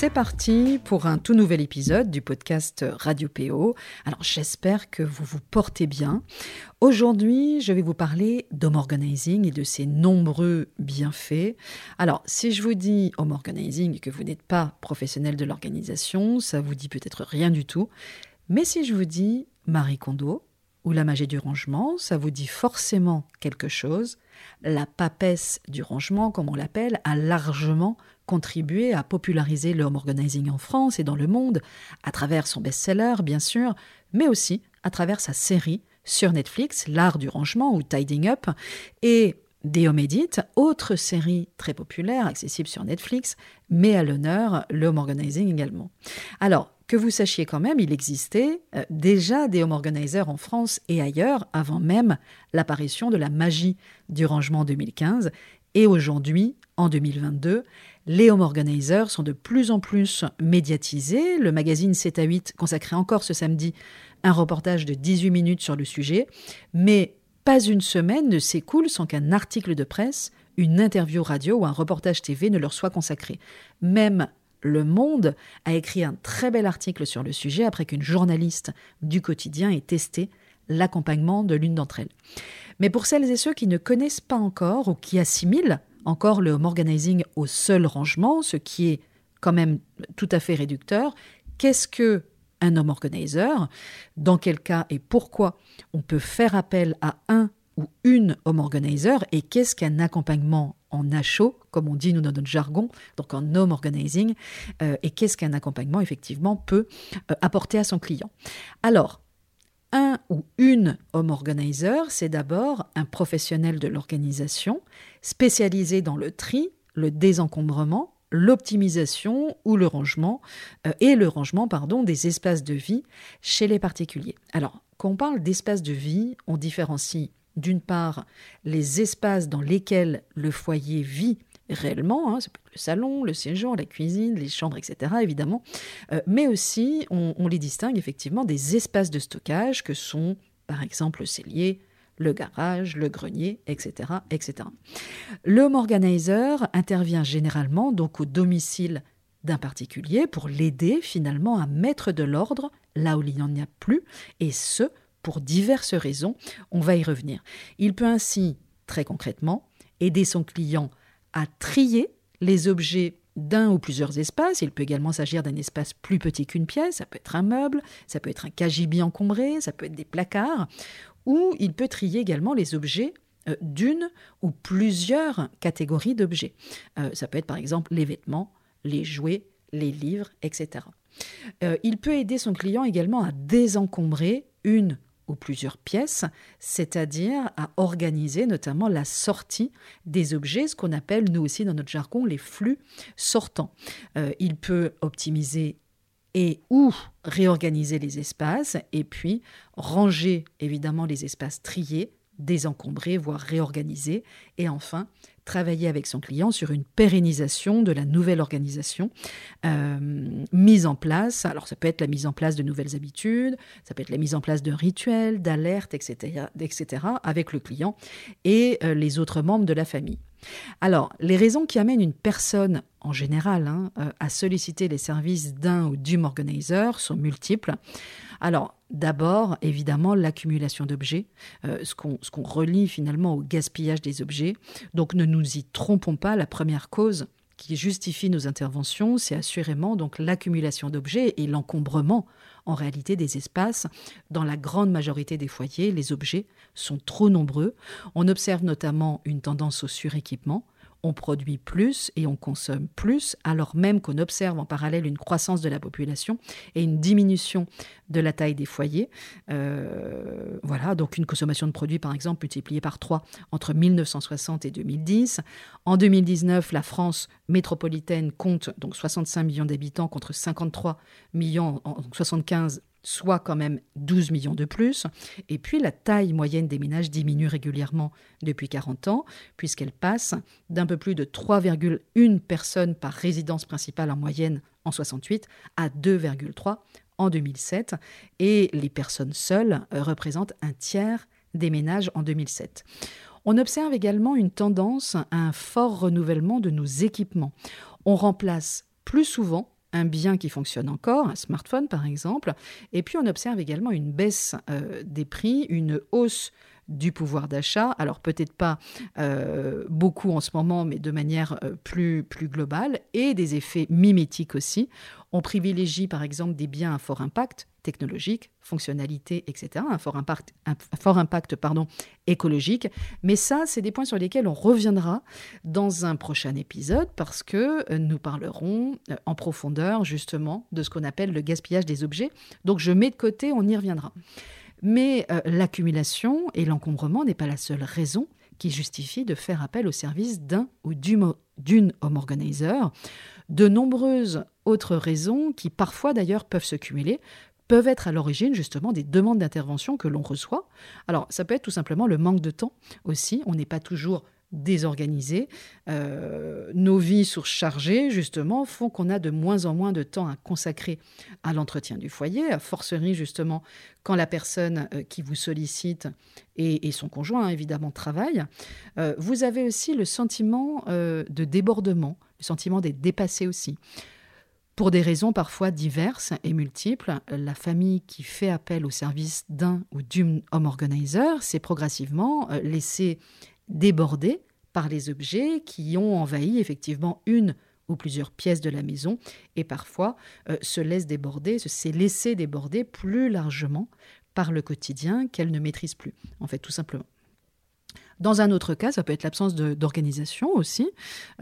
C'est parti pour un tout nouvel épisode du podcast Radio PO. Alors j'espère que vous vous portez bien. Aujourd'hui, je vais vous parler d'home organizing et de ses nombreux bienfaits. Alors, si je vous dis home organizing et que vous n'êtes pas professionnel de l'organisation, ça vous dit peut-être rien du tout. Mais si je vous dis Marie Kondo ou la magie du rangement, ça vous dit forcément quelque chose. La papesse du rangement, comme on l'appelle, a largement contribué à populariser le home organizing en France et dans le monde, à travers son best-seller, bien sûr, mais aussi à travers sa série sur Netflix, L'art du rangement ou Tidying Up, et The Home Edit, autre série très populaire, accessible sur Netflix, met à l'honneur le home organizing également. Alors, que vous sachiez quand même, il existait euh, déjà des home organizers en France et ailleurs avant même l'apparition de la magie du rangement 2015. Et aujourd'hui, en 2022, les home organizers sont de plus en plus médiatisés. Le magazine 7 à 8 consacrait encore ce samedi un reportage de 18 minutes sur le sujet, mais pas une semaine ne s'écoule sans qu'un article de presse, une interview radio ou un reportage TV ne leur soit consacré. Même Le Monde a écrit un très bel article sur le sujet après qu'une journaliste du quotidien ait testé l'accompagnement de l'une d'entre elles. Mais pour celles et ceux qui ne connaissent pas encore ou qui assimilent encore le home organizing au seul rangement, ce qui est quand même tout à fait réducteur. Qu'est-ce que un home organizer? Dans quel cas et pourquoi on peut faire appel à un ou une home organizer Et qu'est-ce qu'un accompagnement en HO, comme on dit nous dans notre jargon, donc en home organizing euh, Et qu'est-ce qu'un accompagnement effectivement peut euh, apporter à son client? Alors, un ou une home organizer, c'est d'abord un professionnel de l'organisation spécialisé dans le tri, le désencombrement, l'optimisation ou le rangement euh, et le rangement pardon des espaces de vie chez les particuliers. Alors, quand on parle d'espaces de vie, on différencie d'une part les espaces dans lesquels le foyer vit réellement, hein, le salon, le séjour, la cuisine, les chambres, etc. évidemment, euh, mais aussi on, les distingue effectivement des espaces de stockage que sont par exemple le cellier, le garage, le grenier, etc. etc. Le home organizer intervient généralement donc au domicile d'un particulier pour l'aider finalement à mettre de l'ordre là où il n'y en a plus, et ce, pour diverses raisons. On va y revenir. Il peut ainsi, très concrètement, aider son client à trier les objets d'un ou plusieurs espaces. Il peut également s'agir d'un espace plus petit qu'une pièce, ça peut être un meuble, ça peut être un cagibi encombré, ça peut être des placards, ou il peut trier également les objets euh, d'une ou plusieurs catégories d'objets. Euh, ça peut être par exemple les vêtements, les jouets, les livres, etc. Euh, il peut aider son client également à désencombrer une ou plusieurs pièces, c'est-à-dire à organiser notamment la sortie des objets, ce qu'on appelle nous aussi dans notre jargon les flux sortants. Euh, il peut optimiser et ou réorganiser les espaces et puis ranger évidemment les espaces triés, désencombrer, voire réorganiser et enfin travailler avec son client sur une pérennisation de la nouvelle organisation euh, mise en place. Alors ça peut être la mise en place de nouvelles habitudes, ça peut être la mise en place de rituels, d'alertes, etc., etc., avec le client et euh, les autres membres de la famille. Alors, les raisons qui amènent une personne, en général, hein, euh, à solliciter les services d'un ou d'une organizer sont multiples. Alors, d'abord, évidemment, l'accumulation d'objets, euh, ce qu'on relie finalement au gaspillage des objets. Donc, ne nous y trompons pas, la première cause qui justifie nos interventions, c'est assurément donc l'accumulation d'objets et l'encombrement en réalité des espaces. Dans la grande majorité des foyers, les objets sont trop nombreux. On observe notamment une tendance au suréquipement on produit plus et on consomme plus, alors même qu'on observe en parallèle une croissance de la population et une diminution de la taille des foyers. Euh, voilà, donc une consommation de produits, par exemple, multipliée par 3 entre 1960 et 2010. En 2019, la France métropolitaine compte donc 65 millions d'habitants contre 53 millions en 75 soit quand même 12 millions de plus. Et puis la taille moyenne des ménages diminue régulièrement depuis 40 ans, puisqu'elle passe d'un peu plus de 3,1 personnes par résidence principale en moyenne en 68 à 2,3 en 2007. Et les personnes seules représentent un tiers des ménages en 2007. On observe également une tendance à un fort renouvellement de nos équipements. On remplace plus souvent un bien qui fonctionne encore, un smartphone par exemple, et puis on observe également une baisse euh, des prix, une hausse du pouvoir d'achat, alors peut-être pas euh, beaucoup en ce moment, mais de manière euh, plus, plus globale, et des effets mimétiques aussi. On privilégie par exemple des biens à fort impact technologique, fonctionnalité, etc., un fort impact, un fort impact pardon, écologique. Mais ça, c'est des points sur lesquels on reviendra dans un prochain épisode parce que euh, nous parlerons en profondeur justement de ce qu'on appelle le gaspillage des objets. Donc je mets de côté, on y reviendra. Mais euh, l'accumulation et l'encombrement n'est pas la seule raison qui justifie de faire appel au service d'un ou d'une home organizer. De nombreuses autres raisons, qui parfois d'ailleurs peuvent se cumuler, peuvent être à l'origine justement des demandes d'intervention que l'on reçoit. Alors ça peut être tout simplement le manque de temps aussi. On n'est pas toujours désorganisés. Euh, nos vies surchargées, justement, font qu'on a de moins en moins de temps à consacrer à l'entretien du foyer, à forcerie, justement, quand la personne euh, qui vous sollicite et, son conjoint, évidemment, travaillent. Euh, vous avez aussi le sentiment de débordement, le sentiment d'être dépassé aussi. Pour des raisons parfois diverses et multiples, la famille qui fait appel au service d'un ou d'une home organizer s'est progressivement laissée débordés par les objets qui ont envahi effectivement une ou plusieurs pièces de la maison et parfois euh, se laisse déborder, se laisser déborder plus largement par le quotidien qu'elle ne maîtrise plus, en fait, tout simplement. Dans un autre cas, ça peut être l'absence d'organisation aussi,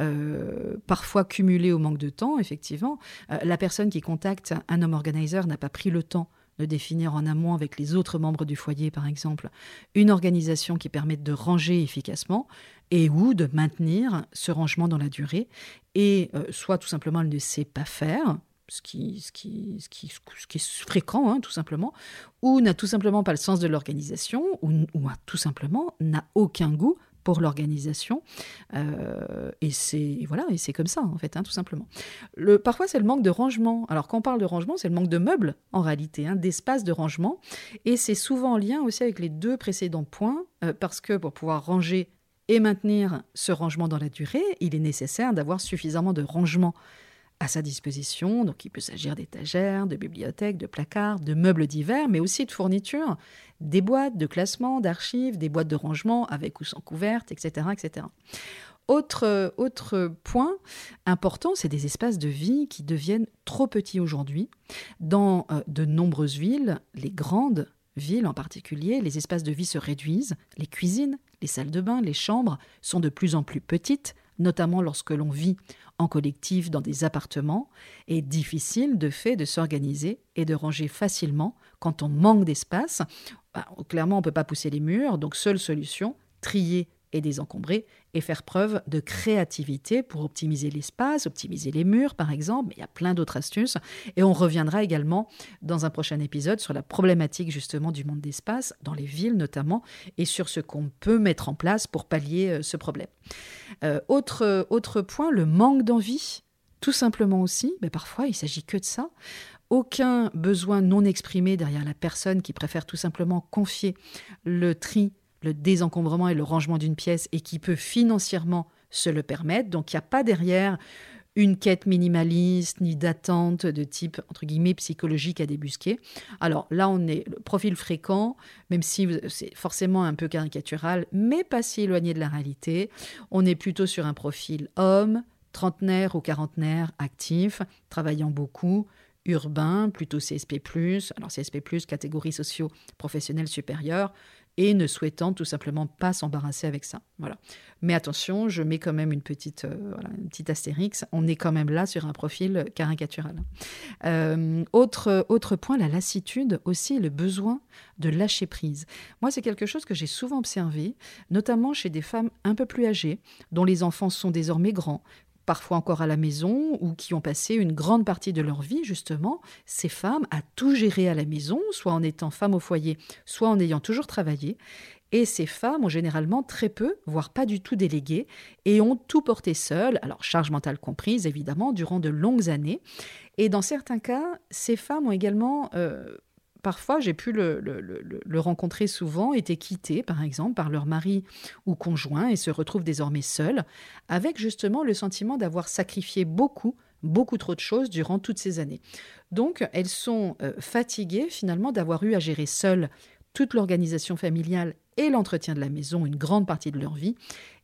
euh, parfois cumulée au manque de temps, effectivement. Euh, la personne qui contacte un homme organizer n'a pas pris le temps de définir en amont avec les autres membres du foyer, par exemple, une organisation qui permette de ranger efficacement et ou de maintenir ce rangement dans la durée, et euh, soit tout simplement elle ne sait pas faire, ce qui, ce qui, ce qui, ce qui est fréquent, hein, tout simplement, ou n'a tout simplement pas le sens de l'organisation, ou, ou tout simplement n'a aucun goût pour l'organisation. Euh, et c'est voilà, et c'est comme ça en fait, hein, tout simplement. Le, parfois c'est le manque de rangement. Alors quand on parle de rangement, c'est le manque de meubles en réalité, hein, d'espace de rangement, et c'est souvent en lien aussi avec les deux précédents points, euh, parce que pour pouvoir ranger et maintenir ce rangement dans la durée, il est nécessaire d'avoir suffisamment de rangement à sa disposition. Donc il peut s'agir d'étagères, de bibliothèques, de placards, de meubles divers, mais aussi de fournitures, des boîtes de classement, d'archives, des boîtes de rangement avec ou sans couverte, etc. etc. Autre, autre point important, c'est des espaces de vie qui deviennent trop petits aujourd'hui. Dans euh, de nombreuses villes, les grandes villes en particulier, les espaces de vie se réduisent, les cuisines, les salles de bain, les chambres sont de plus en plus petites, notamment lorsque l'on vit en collectif dans des appartements, est difficile de fait de s'organiser et de ranger facilement quand on manque d'espace. Bah, clairement, on ne peut pas pousser les murs, donc seule solution, trier et désencombrer et faire preuve de créativité pour optimiser l'espace, optimiser les murs par exemple, mais il y a plein d'autres astuces. Et on reviendra également dans un prochain épisode sur la problématique justement du manque d'espace dans les villes notamment et sur ce qu'on peut mettre en place pour pallier euh, ce problème. Euh, autre, autre point, le manque d'envie, tout simplement aussi, mais parfois il s'agit que de ça. Aucun besoin non exprimé derrière la personne qui préfère tout simplement confier le tri le désencombrement et le rangement d'une pièce et qui peut financièrement se le permettre. Donc il n'y a pas derrière une quête minimaliste ni d'attente de type entre guillemets psychologique à débusquer. Alors là, on est le profil fréquent, même si c'est forcément un peu caricatural, mais pas si éloigné de la réalité. On est plutôt sur un profil homme, trentenaire ou quarantenaire, actif, travaillant beaucoup, urbain, plutôt CSP+, alors CSP+, catégorie socio-professionnelle supérieure, et ne souhaitant tout simplement pas s'embarrasser avec ça. Voilà. Mais attention, je mets quand même une petite, euh, une petite astérix. On est quand même là sur un profil caricatural. Euh, autre, autre point, la lassitude aussi, le besoin de lâcher prise. Moi, c'est quelque chose que j'ai souvent observé, notamment chez des femmes un peu plus âgées, dont les enfants sont désormais grands, parfois encore à la maison ou qui ont passé une grande partie de leur vie, justement, ces femmes, à tout gérer à la maison, soit en étant femme au foyer, soit en ayant toujours travaillé. Et ces femmes ont généralement très peu, voire pas du tout délégué, et ont tout porté seules, alors charge mentale comprise évidemment, durant de longues années. Et dans certains cas, ces femmes ont également euh, parfois, j'ai pu le, rencontrer souvent, été quittées, par exemple, par leur mari ou conjoint et se retrouvent désormais seules, avec justement le sentiment d'avoir sacrifié beaucoup, beaucoup trop de choses durant toutes ces années. Donc, elles sont euh, fatiguées finalement d'avoir eu à gérer seules toute l'organisation familiale et l'entretien de la maison une grande partie de leur vie,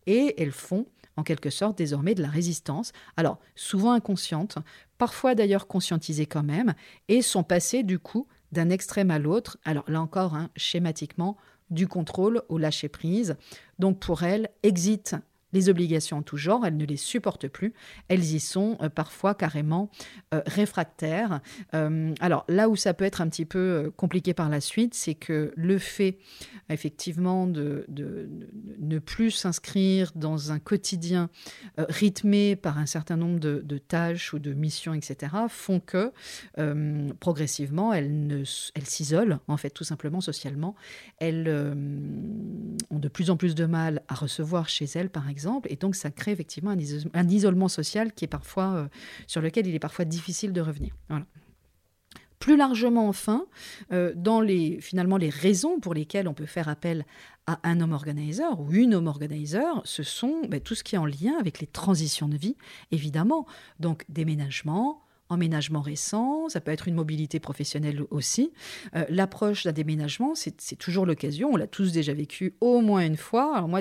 et elles font en quelque sorte désormais de la résistance, alors souvent inconsciente, parfois d'ailleurs conscientisée quand même, et sont passées du coup d'un extrême à l'autre. Alors là encore, hein, schématiquement, du contrôle au lâcher-prise. Donc pour elle, exit les obligations en tout genre, elles ne les supportent plus, elles y sont euh, parfois carrément euh, réfractaires. Euh, alors là où ça peut être un petit peu compliqué par la suite, c'est que le fait effectivement de, ne plus s'inscrire dans un quotidien rythmé par un certain nombre de, tâches ou de missions, etc., font que progressivement elles, elles s'isolent en fait tout simplement socialement. Elles ont de plus en plus de mal à recevoir chez elles, par exemple, et donc ça crée effectivement un, isolement social qui est parfois, euh, sur lequel il est parfois difficile de revenir. Plus largement, enfin, euh, dans les, finalement les raisons pour lesquelles on peut faire appel à un homme organizer ou une homme organizer, ce sont ben, tout ce qui est en lien avec les transitions de vie, évidemment. Donc déménagement, emménagement récent, ça peut être une mobilité professionnelle aussi. Euh, l'approche d'un déménagement, c'est toujours l'occasion, on l'a tous déjà vécu au moins une fois, alors moi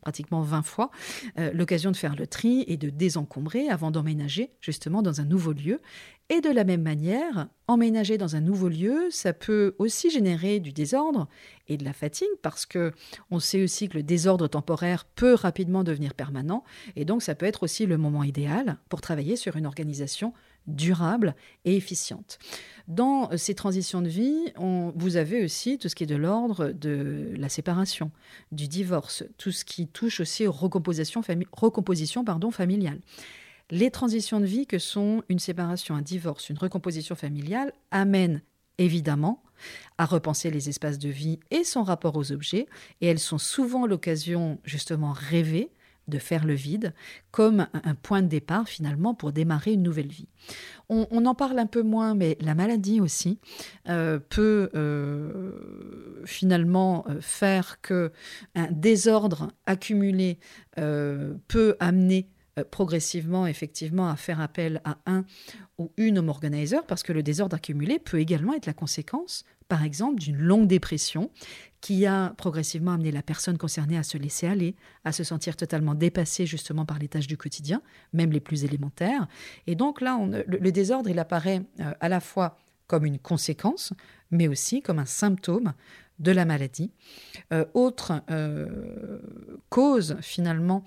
pratiquement 20 fois, euh, l'occasion de faire le tri et de désencombrer avant d'emménager justement dans un nouveau lieu. Et de la même manière, emménager dans un nouveau lieu, ça peut aussi générer du désordre et de la fatigue parce que on sait aussi que le désordre temporaire peut rapidement devenir permanent et donc ça peut être aussi le moment idéal pour travailler sur une organisation durable et efficiente. Dans euh, ces transitions de vie, vous avez aussi tout ce qui est de l'ordre de la séparation, du divorce, tout ce qui touche aussi aux recompositions, pardon, familiales. Les transitions de vie que sont une séparation, un divorce, une recomposition familiale amènent évidemment à repenser les espaces de vie et son rapport aux objets, et elles sont souvent l'occasion justement rêvée de faire le vide comme un point de départ finalement pour démarrer une nouvelle vie. On, en parle un peu moins, mais la maladie aussi euh, peut euh, finalement euh, faire que un désordre accumulé peut amener progressivement effectivement à faire appel à un ou une home organizer parce que le désordre accumulé peut également être la conséquence par exemple d'une longue dépression qui a progressivement amené la personne concernée à se laisser aller, à se sentir totalement dépassée justement par les tâches du quotidien, même les plus élémentaires. Et donc là, le, désordre, il apparaît euh, à la fois comme une conséquence, mais aussi comme un symptôme de la maladie. Euh, autre euh, cause finalement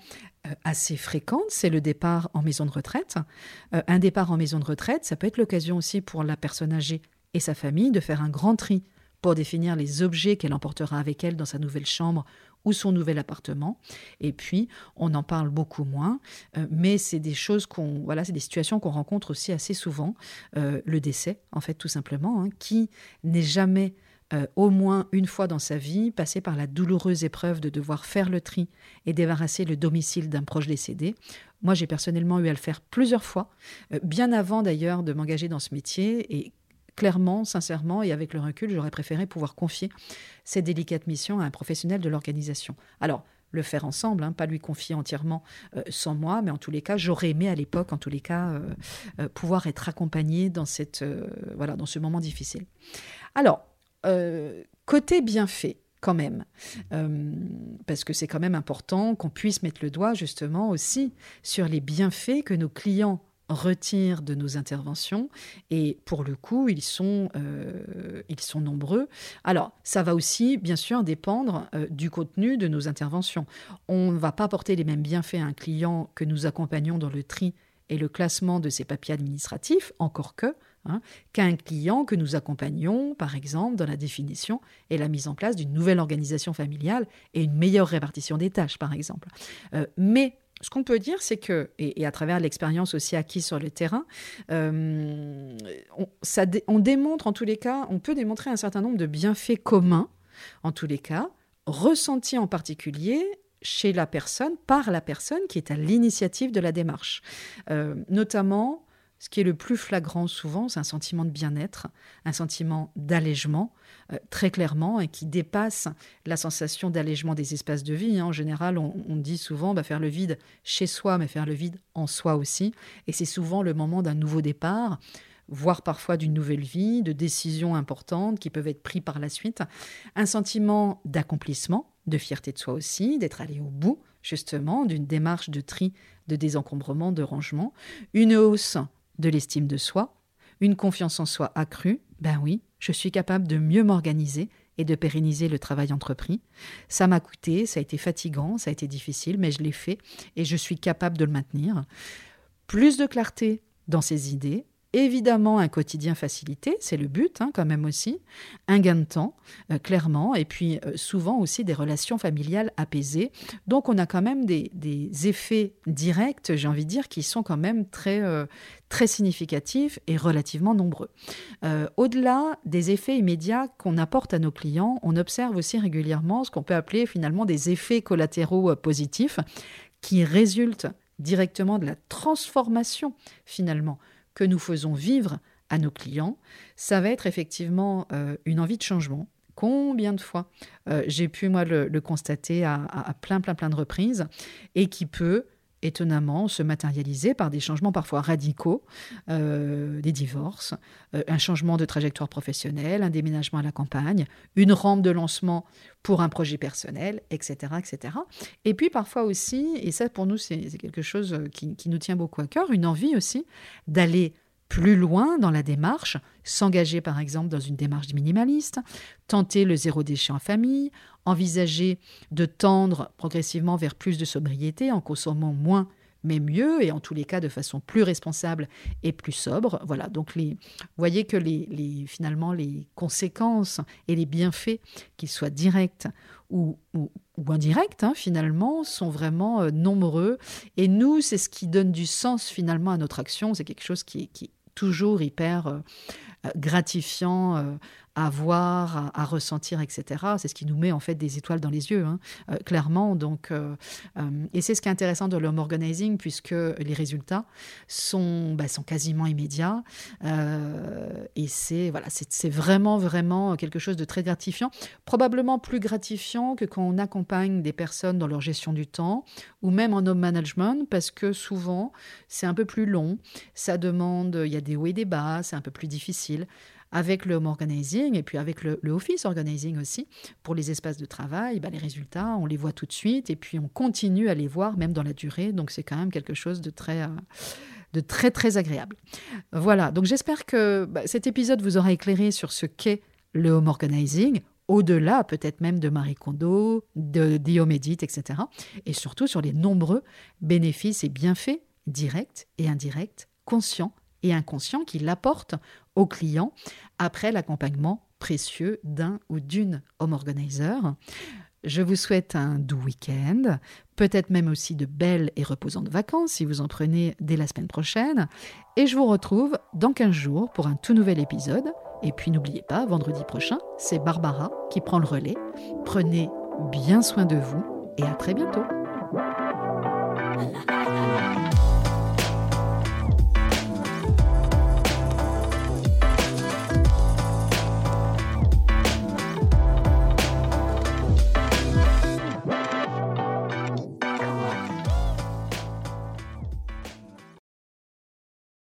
assez fréquente, c'est le départ en maison de retraite. un départ en maison de retraite, ça peut être l'occasion aussi pour la personne âgée et sa famille de faire un grand tri pour définir les objets qu'elle emportera avec elle dans sa nouvelle chambre ou son nouvel appartement. Et puis, on en parle beaucoup moins, euh, mais c'est des choses qu'on, voilà, c'est des situations qu'on rencontre aussi assez souvent. Euh, le décès, en fait, tout simplement, hein, qui n'est jamais euh, au moins une fois dans sa vie passé par la douloureuse épreuve de devoir faire le tri et débarrasser le domicile d'un proche décédé. Moi, j'ai personnellement eu à le faire plusieurs fois, bien avant d'ailleurs de m'engager dans ce métier, et clairement, sincèrement et avec le recul, j'aurais préféré pouvoir confier cette délicate mission à un professionnel de l'organisation. Alors, le faire ensemble, hein, pas lui confier entièrement euh, sans moi, mais en tous les cas, j'aurais aimé à l'époque, en tous les cas, euh, euh, pouvoir être accompagné dans, cette, voilà, dans ce moment difficile. Alors, côté bienfait, quand même, parce que c'est quand même important qu'on puisse mettre le doigt justement aussi sur les bienfaits que nos clients retirent de nos interventions et pour le coup, ils sont, euh, ils sont nombreux. Alors, ça va aussi, bien sûr, dépendre euh, du contenu de nos interventions. On ne va pas porter les mêmes bienfaits à un client que nous accompagnons dans le tri et le classement de ses papiers administratifs, encore que, hein, qu'à un client que nous accompagnons, par exemple, dans la définition et la mise en place d'une nouvelle organisation familiale et une meilleure répartition des tâches, par exemple. Euh, mais ce qu'on peut dire, c'est que, et, à travers l'expérience aussi acquise sur le terrain, euh, on, démontre en tous les cas, on peut démontrer un certain nombre de bienfaits communs, en tous les cas, ressentis en particulier chez la personne, par la personne qui est à l'initiative de la démarche. Euh, notamment, ce qui est le plus flagrant souvent, c'est un sentiment de bien-être, un sentiment d'allègement, euh, très clairement, et qui dépasse la sensation d'allègement des espaces de vie. Hein. En général, on, dit souvent bah, faire le vide chez soi, mais faire le vide en soi aussi. Et c'est souvent le moment d'un nouveau départ voire parfois d'une nouvelle vie, de décisions importantes qui peuvent être prises par la suite. Un sentiment d'accomplissement, de fierté de soi aussi, d'être allé au bout justement d'une démarche de tri, de désencombrement, de rangement. Une hausse de l'estime de soi, une confiance en soi accrue, ben oui, je suis capable de mieux m'organiser et de pérenniser le travail entrepris. Ça m'a coûté, ça a été fatigant, ça a été difficile, mais je l'ai fait et je suis capable de le maintenir. Plus de clarté dans ses idées, Évidemment, un quotidien facilité, c'est le but hein, quand même aussi, un gain de temps, euh, clairement, et puis euh, souvent aussi des relations familiales apaisées. Donc on a quand même des, effets directs, j'ai envie de dire, qui sont quand même très, euh, très significatifs et relativement nombreux. Au-delà des effets immédiats qu'on apporte à nos clients, on observe aussi régulièrement ce qu'on peut appeler finalement des effets collatéraux positifs qui résultent directement de la transformation finalement que nous faisons vivre à nos clients, ça va être effectivement euh, une envie de changement. Combien de fois euh, j'ai pu, moi, le, constater à, à, plein, plein, plein de reprises, et qui peut étonnamment se matérialiser par des changements parfois radicaux, euh, des divorces, euh, un changement de trajectoire professionnelle, un déménagement à la campagne, une rampe de lancement pour un projet personnel, etc. etc. Et puis parfois aussi, et ça pour nous c'est quelque chose qui, qui nous tient beaucoup à cœur, une envie aussi d'aller plus loin dans la démarche, s'engager par exemple dans une démarche minimaliste, tenter le zéro déchet en famille, envisager de tendre progressivement vers plus de sobriété en consommant moins mais mieux et en tous les cas de façon plus responsable et plus sobre. Voilà, donc les, voyez que les, finalement les conséquences et les bienfaits, qu'ils soient directs ou, ou, indirects, hein, finalement, sont vraiment euh, nombreux. Et nous, c'est ce qui donne du sens finalement à notre action. C'est quelque chose qui, qui, toujours hyper euh, gratifiant euh, à voir, à, ressentir, etc. C'est ce qui nous met en fait des étoiles dans les yeux, hein, euh, clairement. Donc, et c'est ce qui est intéressant de l'home organizing puisque les résultats sont, bah, sont quasiment immédiats. et c'est voilà, c'est vraiment vraiment quelque chose de très gratifiant, probablement plus gratifiant que quand on accompagne des personnes dans leur gestion du temps ou même en home management parce que souvent c'est un peu plus long, ça demande, il y a des hauts et des bas, c'est un peu plus difficile. Avec le home organizing et puis avec le, office organizing aussi, pour les espaces de travail, bah, les résultats, on les voit tout de suite et puis on continue à les voir même dans la durée. Donc c'est quand même quelque chose de très, euh, de très, très agréable. Voilà, donc j'espère que bah, cet épisode vous aura éclairé sur ce qu'est le home organizing, au-delà peut-être même de Marie Kondo, de Guillaume Edith, etc. Et surtout sur les nombreux bénéfices et bienfaits directs et indirects, conscients et inconscients qu'il apporte aux clients après l'accompagnement précieux d'un ou d'une home organizer. Je vous souhaite un doux week-end, peut-être même aussi de belles et reposantes vacances si vous en prenez dès la semaine prochaine. Et je vous retrouve dans 15 jours pour un tout nouvel épisode. Et puis n'oubliez pas, vendredi prochain, c'est Barbara qui prend le relais. Prenez bien soin de vous et à très bientôt.